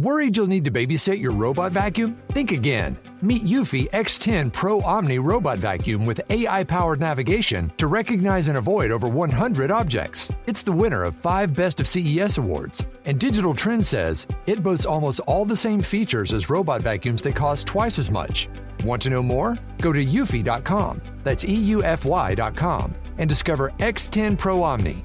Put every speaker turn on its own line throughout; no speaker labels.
Worried you'll need to babysit your robot vacuum? Think again. Meet Eufy X10 Pro Omni Robot Vacuum with AI powered navigation to recognize and avoid over 100 objects. It's the winner of five Best of CES awards. And Digital Trends says it boasts almost all the same features as robot vacuums that cost twice as much. Want to know more? Go to eufy.com. That's EUFY.com and discover X10 Pro Omni,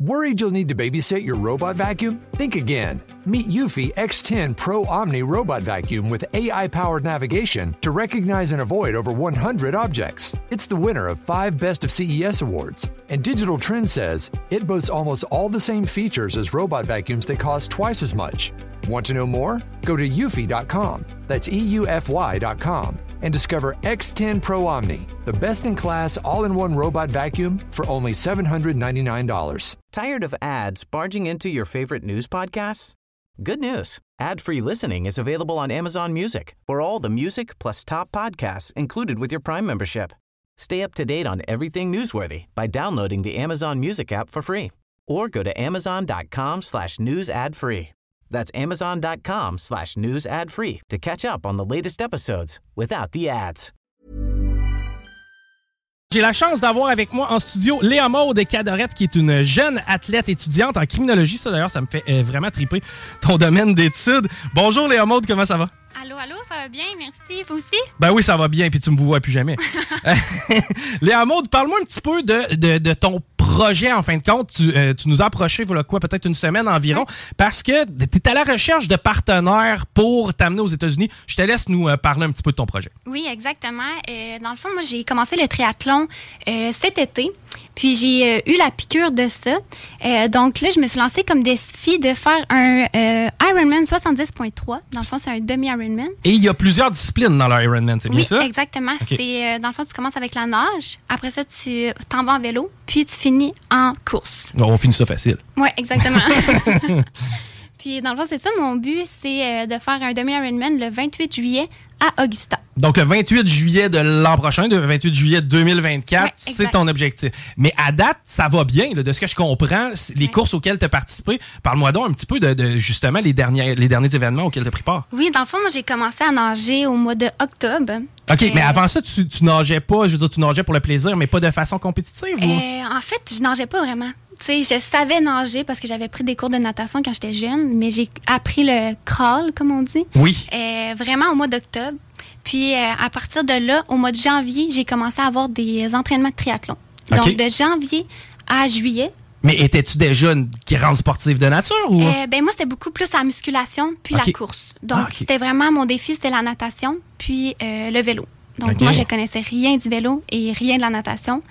Worried you'll need to babysit your robot vacuum? Think again. Meet Eufy X10 Pro Omni Robot Vacuum with AI powered navigation to recognize and avoid over 100 objects. It's the winner of five Best of CES awards. And Digital Trends says it boasts almost all the same features as robot vacuums that cost twice as much. Want to know more? Go to eufy.com. That's EUFY.com and discover X10 Pro Omni, the best in class all in one robot vacuum for only $799.
Tired of ads barging into your favorite news podcasts? Good news. Ad-free listening is available on Amazon Music for all the music plus top podcasts included with your Prime membership. Stay up to date on everything newsworthy by downloading the Amazon Music app for free or go to amazon.com slash news ad free. That's amazon.com slash news ad free to catch up on the latest episodes without the ads.
J'ai la chance d'avoir avec moi en studio Léa Maude Cadorette, qui est une jeune athlète étudiante en criminologie. Ça, d'ailleurs, ça me fait euh, vraiment triper ton domaine d'études. Bonjour Léa Maude, comment ça va?
Allô, allô, ça va bien, merci. Vous aussi?
Ben oui, ça va bien, puis tu me vois plus jamais. Léa Maude, parle-moi un petit peu de, de, de, ton projet, en fin de compte. Tu, euh, nous as voilà quoi, peut-être une semaine environ, parce que tu es à la recherche de partenaires pour t'amener aux États-Unis. Je te laisse nous euh, parler un petit peu de ton projet.
Oui, exactement. Euh, dans le fond, moi, j'ai commencé le triathlon cet été, puis j'ai eu la piqûre de ça. donc là, je me suis lancée comme défi de faire un Ironman 70.3. Dans le fond, c'est un demi-Ironman.
Et il y a plusieurs disciplines dans l'Ironman, c'est bien ça?
Oui, exactement. C'est, dans le fond, tu commences avec la nage. Après ça, tu t'en vas en vélo, puis tu finis en course.
on finit ça facile.
Oui, exactement. Puis dans le fond, c'est ça mon but, c'est euh, de faire un demi-Ironman le 28 juillet à Augusta.
Donc le 28 juillet de l'an prochain, le 28 juillet 2024, c'est ton objectif. Mais à date, ça va bien, de ce que je comprends, les courses auxquelles tu as participé. Parle-moi donc un petit peu de, justement les derniers, les derniers événements auxquels tu as pris part.
Oui, dans le fond, moi j'ai commencé à nager au mois de octobre.
OK, mais euh, avant ça, tu, tu, nageais pas, je veux dire, tu nageais pour le plaisir, mais pas de façon compétitive? Ou?
Euh, en fait, je nageais pas vraiment sais, je savais nager parce que j'avais pris des cours de natation quand j'étais jeune, mais j'ai appris le crawl, comme on dit.
Oui.
Euh, vraiment au mois d'octobre. Puis euh, à partir de là, au mois de janvier, j'ai commencé à avoir des entraînements de triathlon. Donc de janvier à juillet.
Mais étais-tu déjà une grande sportive de nature ou?
Euh, ben moi, c'était beaucoup plus la musculation puis la course. Donc ah, c'était vraiment mon défi, c'était la natation puis le vélo. Donc moi, je connaissais rien du vélo et rien de la natation.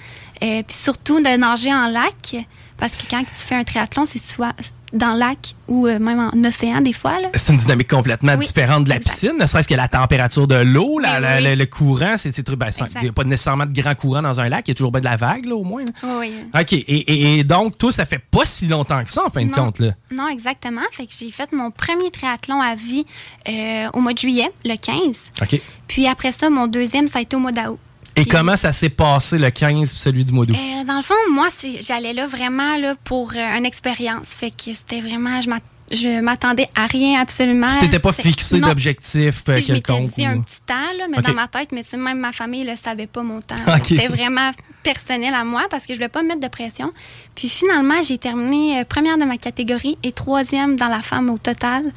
puis surtout de nager en lac. Parce que quand tu fais un triathlon, c'est soit dans le lac ou euh, même en océan des fois.
C'est une dynamique complètement différente de la piscine, ne serait-ce que la température de l'eau, le, courant, c'est ben, il n'y a pas nécessairement de grand courant dans un lac, il y a toujours pas de la vague là, au moins.
Oui.
OK, et, donc tout ça fait pas si longtemps que ça en fin de compte. Là.
Non, exactement. Fait que j'ai fait mon premier triathlon à vie euh, au mois de juillet, le 15.
OK.
Puis après ça, mon deuxième, ça a été au mois d'août.
Et comment ça s'est passé le 15 celui du mois d'août?
Euh, dans le fond, moi, j'allais là vraiment là, pour euh, une expérience. Fait que c'était vraiment, je je m'attendais à rien absolument. Tu
t'étais pas fixé d'objectif
si Je m'étais dit un petit temps, là, mais dans ma tête, mais même ma famille ne savait pas mon temps. C'était vraiment personnel à moi parce que je voulais pas me mettre de pression. Puis finalement, j'ai terminé euh, première de ma catégorie et troisième dans la femme au total.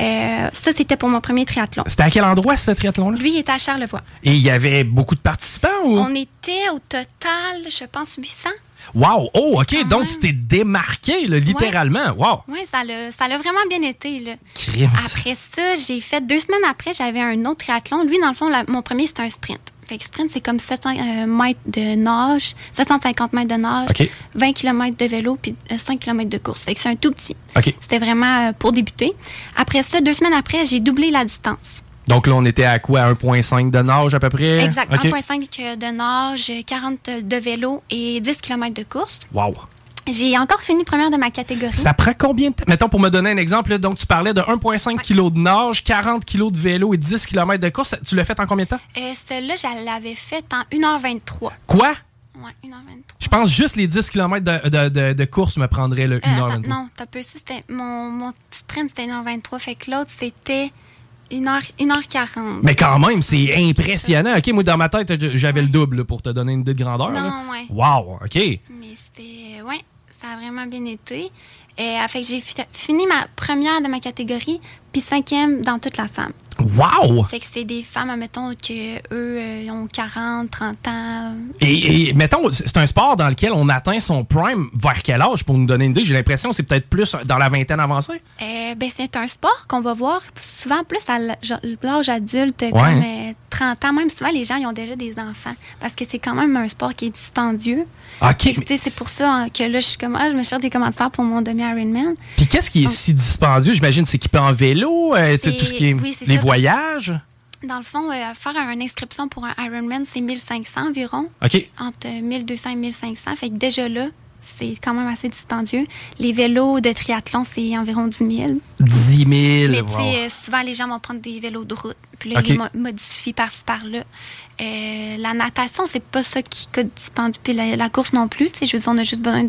Euh, ça, c'était pour mon premier triathlon.
C'était à quel endroit ce triathlon-là?
Lui, il était à Charlevoix.
Et il y avait beaucoup de participants? Ou?
On était au total, je pense, 800.
Wow! Oh, OK. donc, tu t'es démarqué, littéralement. Wow!
Oui, ça l'a vraiment bien été. Là. Après ça, j'ai fait deux semaines après, j'avais un autre triathlon. Lui, dans le fond, mon premier, c'était un sprint. Fait que sprint, c'est comme 700 euh, mètres de nage, 750 mètres de nage, 20 km de vélo, puis 5 euh, km de course. Fait que c'est un tout petit. C'était vraiment euh, pour débuter. Après ça, deux semaines après, j'ai doublé la distance.
Donc là, on était à quoi? 1,5 de nage à peu près?
Exact. 1,5 de nage, 40 de vélo et 10 km de course.
Wow!
J'ai encore fini première de ma catégorie.
Ça prend combien de temps? Mettons, pour me donner un exemple, donc tu parlais de 1,5 kg de nage, 40 kg de vélo et 10 km de course. Tu l'as fait en combien de temps?
Euh, Celle-là, je l'avais fait en 1h23.
Quoi?
Ouais, 1h23.
Je pense juste les 10 km de, de, course me prendraient le 1h23.
Euh, non, t'as peu. Mon, mon sprint, c'était 1h23. Fait que l'autre, c'était 1h40.
Mais quand même, c'est impressionnant. OK, moi, dans ma tête, j'avais le double pour te donner une idée de grandeur.
Non, ouais.
Wow, OK.
Mais c'était... Ouais, ça a vraiment bien été. Et, euh, fait j'ai fini ma première de ma catégorie, puis cinquième dans toute la femme.
Wow!
Fait que c'est des femmes, admettons, que eux euh, ont 40, 30 ans.
Et, mettons, c'est un sport dans lequel on atteint son prime vers quel âge, pour nous donner une idée? J'ai l'impression que c'est peut-être plus dans la vingtaine avancée.
Euh, ben, c'est un sport qu'on va voir souvent plus à l'âge adulte, comme 30 euh, ans. Même souvent, les gens ils ont déjà des enfants. Parce que c'est quand même un sport qui est dispendieux.
OK.
C'est pour ça hein, que là, je suis comme, ah, je me cherche des commentaires pour mon demi-Ironman.
Puis qu'est-ce qui est si dispendieux? J'imagine s'équiper en vélo, tout ce qui est, les voyages?
Dans le fond, euh, faire une inscription pour un Ironman, c'est 1500 environ.
OK.
Entre 1200 et 1500. Fait que déjà là, c'est quand même assez dispendieux. Les vélos de triathlon, c'est environ 10 000.
10 000,
Mais wow. souvent, les gens vont prendre des vélos de route, puis là, ils les modifient par-ci, par-là. Euh, la natation, c'est pas ça qui coûte dispendieux. Puis la, course non plus. Je veux dire, on a juste besoin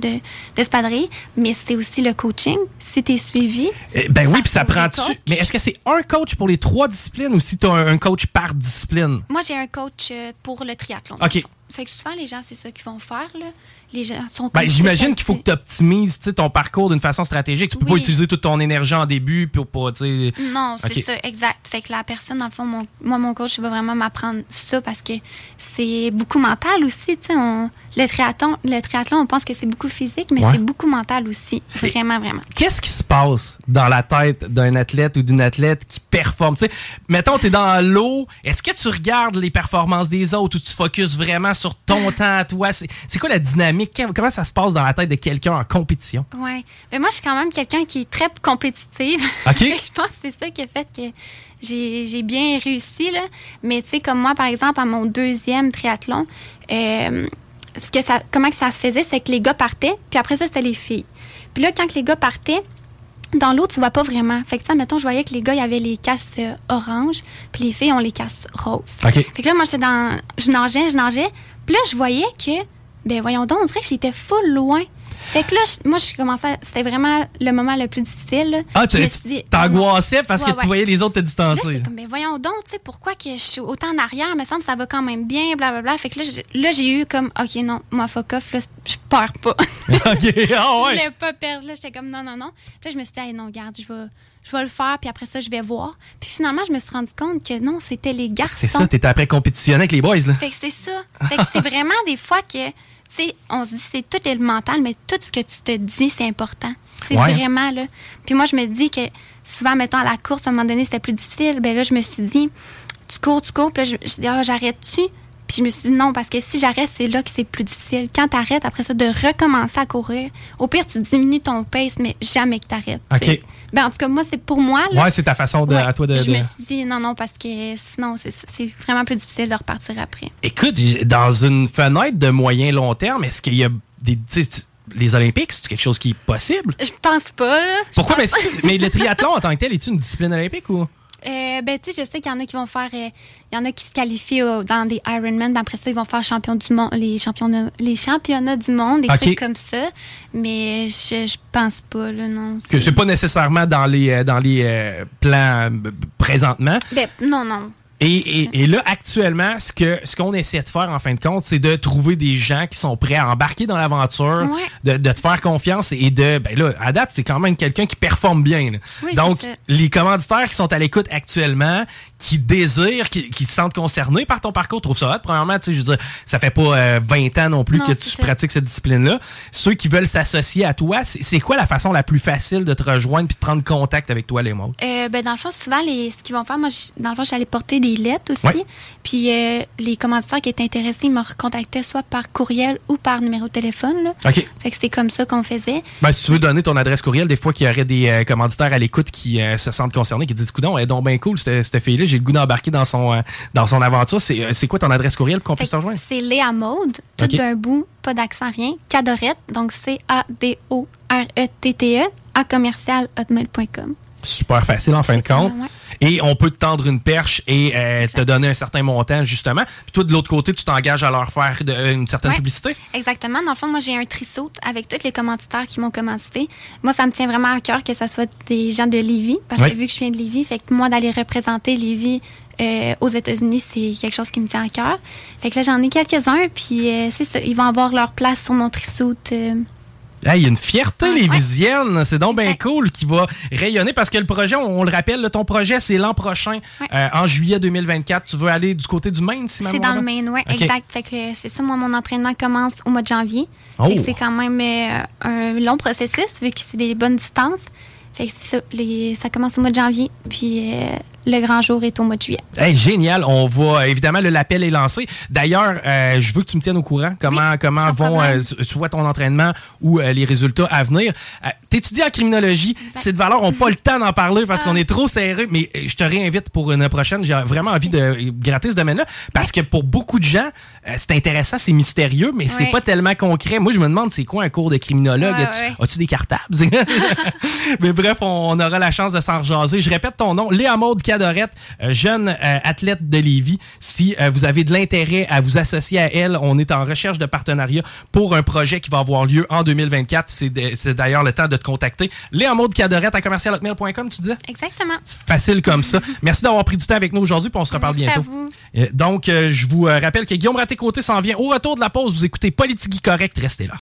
d'espadrer. mais c'est aussi le coaching. Si tu es suivi.
Eh, ben oui, puis ça prend dessus. Mais est-ce que c'est un coach pour les trois disciplines ou si tu as un, coach par discipline?
Moi, j'ai un coach euh, pour le triathlon.
OK.
Fait que souvent, les gens, c'est ça qu'ils vont faire. Là. Les gens sont
ben, J'imagine qu'il faut que tu optimises ton parcours d'une façon stratégique. Tu peux pas utiliser toute ton énergie en début pour pas.
Non, c'est ça, exact. Fait que la personne, dans le fond, moi, mon coach, va vraiment m'apprendre ça parce que c'est beaucoup mental aussi. On, le, triathlon, le triathlon, on pense que c'est beaucoup physique, mais c'est beaucoup mental aussi. Vraiment, vraiment.
Qu'est-ce qui se passe dans la tête d'un athlète ou d'une athlète qui performe? T'sais, mettons, tu es dans l'eau. Est-ce que tu regardes les performances des autres ou tu focuses vraiment sur ton temps à toi? C'est quoi la dynamique? Comment ça se passe dans la tête de quelqu'un en compétition?
Oui. Mais moi, je suis quand même quelqu'un qui est très compétitive.
OK.
je pense que c'est ça qui a fait que j'ai bien réussi. Là. Mais tu sais, comme moi, par exemple, à mon deuxième triathlon, euh, ce que ça, comment que ça se faisait, c'est que les gars partaient, puis après ça, c'était les filles. Puis là, quand les gars partaient, dans l'eau, tu vois pas vraiment. Fait que ça, mettons, je voyais que les gars, il y avait les casses euh, oranges, puis les filles ont les casses roses.
Fait
que là, moi, j'étais dans. Je nageais, je nageais. Puis là, je voyais que, ben voyons donc, on dirait j'étais full loin. Fait que là, moi, je commençais. C'était vraiment le moment le plus difficile.
Ah, tu t'angoissais parce que tu voyais les autres te distancer.
Là, comme, mais voyons donc, tu sais, pourquoi que je suis autant en arrière? me semble que ça va quand même bien, blablabla. Fait que là, j'ai eu comme, OK, non, moi, fuck off, là, je perds pas.
OK, ah ouais. Je
voulais pas perdre, là. J'étais comme, non, non, non. Puis là, je me suis dit, non, garde, je vais je vais le faire, puis après ça, je vais voir. Puis finalement, je me suis rendu compte que non, c'était les garçons.
C'est ça, t'étais après compétitionner avec les boys, là.
Fait que c'est ça. Fait que c'est vraiment des fois que on se dit c'est tout est le mental, mais tout ce que tu te dis, c'est important. C'est vraiment, là. Puis moi, je me dis que souvent, mettons, à la course, à un moment donné, c'était plus difficile. Ben là, je me suis dit, tu cours, tu cours. Puis là, je, dis, ah, j'arrête-tu? Puis je me suis dit non, parce que si j'arrête, c'est là que c'est plus difficile. Quand tu arrêtes, après ça, de recommencer à courir, au pire, tu diminues ton pace, mais jamais que tu arrêtes.
OK.
Ben, en tout cas, moi, c'est pour moi. Là,
ouais, c'est ta façon de, à toi de.
Je me suis dit non, non, parce que sinon, c'est vraiment plus difficile de repartir après.
Écoute, dans une fenêtre de moyen-long terme, est-ce qu'il y a des. Les Olympiques, c'est quelque chose qui est possible?
Je pense pas.
Pourquoi? mais, mais, le triathlon en tant que tel, est-il une discipline olympique ou?
Euh, ben, tu sais, je sais qu'il y en a qui vont faire. Euh, il y en a qui se qualifient dans des Ironman. Après ça, ils vont faire champion du monde, les, championnats, les championnats du monde, des trucs comme ça. Mais je, je pense pas, là, non.
Que c'est pas nécessairement dans les, dans les plans présentement.
Ben, non, non.
Et, là, actuellement, ce que ce qu'on essaie de faire, en fin de compte, c'est de trouver des gens qui sont prêts à embarquer dans l'aventure, de, te faire confiance et de... Ben là, à date, c'est quand même quelqu'un qui performe bien. Donc, les commanditaires qui sont à l'écoute actuellement, qui désirent, qui, qui, se sentent concernés par ton parcours, trouvent ça hot. Premièrement, tu sais, je veux dire, ça fait pas 20 euh, ans non plus que tu pratiques cette discipline-là. Ceux qui veulent s'associer à toi, c'est quoi la façon la plus facile de te rejoindre puis de prendre contact avec toi, les mots?
Euh, ben, dans le fond, souvent, les, ce qu'ils vont faire, moi, dans le fond, j'allais porter des lettres aussi. Puis euh, les commanditaires qui étaient intéressés me recontactaient soit par courriel ou par numéro de téléphone.
OK.
Fait que c'était comme ça qu'on faisait.
Ben, si tu veux donner ton adresse courriel, des fois qu'il y aurait des euh, commanditaires à l'écoute qui se sentent concernés, qui disent Coudon, elle est donc bien cool, cette, fille-là, j'ai le goût d'embarquer dans son, dans son aventure. C'est quoi ton adresse courriel qu'on puisse te rejoindre?
C'est Léa Mode, tout d'un bout, pas d'accent, rien. Cadorette, donc C-A-D-O-R-E-T-T-E, à commercial hotmail.com
super facile en fin de compte. Et on peut te tendre une perche et euh, te donner un certain montant, justement. Puis toi, de l'autre côté, tu t'engages à leur faire une certaine publicité.
Exactement. Dans le fond, moi, j'ai un trissaut avec tous les commanditaires qui m'ont commandité. Moi, ça me tient vraiment à cœur que ce soit des gens de Lévis, parce que vu que je viens de Lévis, fait que moi, d'aller représenter Lévis euh, aux États-Unis, c'est quelque chose qui me tient à cœur. Fait que là, j'en ai quelques-uns, puis euh, c'est ça. Ils vont avoir leur place sur mon trissaut
il y a une fierté les lévisienne, c'est donc bien cool qui va rayonner parce que le projet, on, le rappelle, ton projet c'est l'an prochain, euh, en juillet 2024. Tu veux aller du côté du Maine, si
C'est dans le Maine, oui, exact. Fait que c'est ça, moi, mon entraînement commence au mois de janvier. Oh. C'est quand même euh, un long processus vu que c'est des bonnes distances. Fait que ça, ça commence au mois de janvier, puis euh, le grand jour est au mois de juillet.
génial. On va, évidemment, l'appel est lancé. D'ailleurs, euh, je veux que tu me tiennes au courant comment, comment vont euh, soit ton entraînement ou les résultats à venir. tu étudies en criminologie. Ces valeurs n'ont pas le temps d'en parler parce qu'on est trop serré, mais je te réinvite pour une prochaine. J'ai vraiment envie de gratter ce domaine-là parce que pour beaucoup de gens, c'est intéressant, c'est mystérieux, mais c'est pas tellement concret. Moi, je me demande, c'est quoi un cours de criminologue? As-tu des cartables? mais bref, on, aura la chance de s'en rejaser. Je répète ton nom, Léa Maude Cadorette, euh, jeune euh, athlète de Lévis. Si euh, vous avez de l'intérêt à vous associer à elle, on est en recherche de partenariat pour un projet qui va avoir lieu en 2024. C'est d'ailleurs le temps de te contacter. Léa Maude Cadorette à commercialhotmail.com, tu disais?
Exactement.
Facile comme ça. Merci d'avoir pris du temps avec nous aujourd'hui, puis on se reparle bientôt. donc, je vous rappelle que Guillaume Raté-Côté s'en vient au retour de la pause. Vous écoutez Politique Correct. Restez là.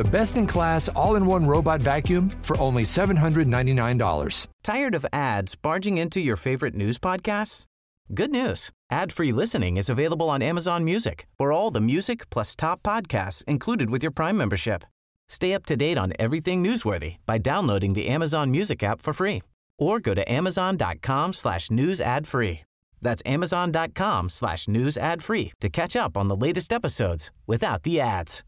the best in class all in one robot vacuum for only $799.
Tired of ads barging into your favorite news podcasts? Good news ad free listening is available on Amazon Music for all the music plus top podcasts included with your Prime membership. Stay up to date on everything newsworthy by downloading the Amazon Music app for free or go to amazon.com slash news ad free. That's amazon.com slash news ad free to catch up on the latest episodes without the ads.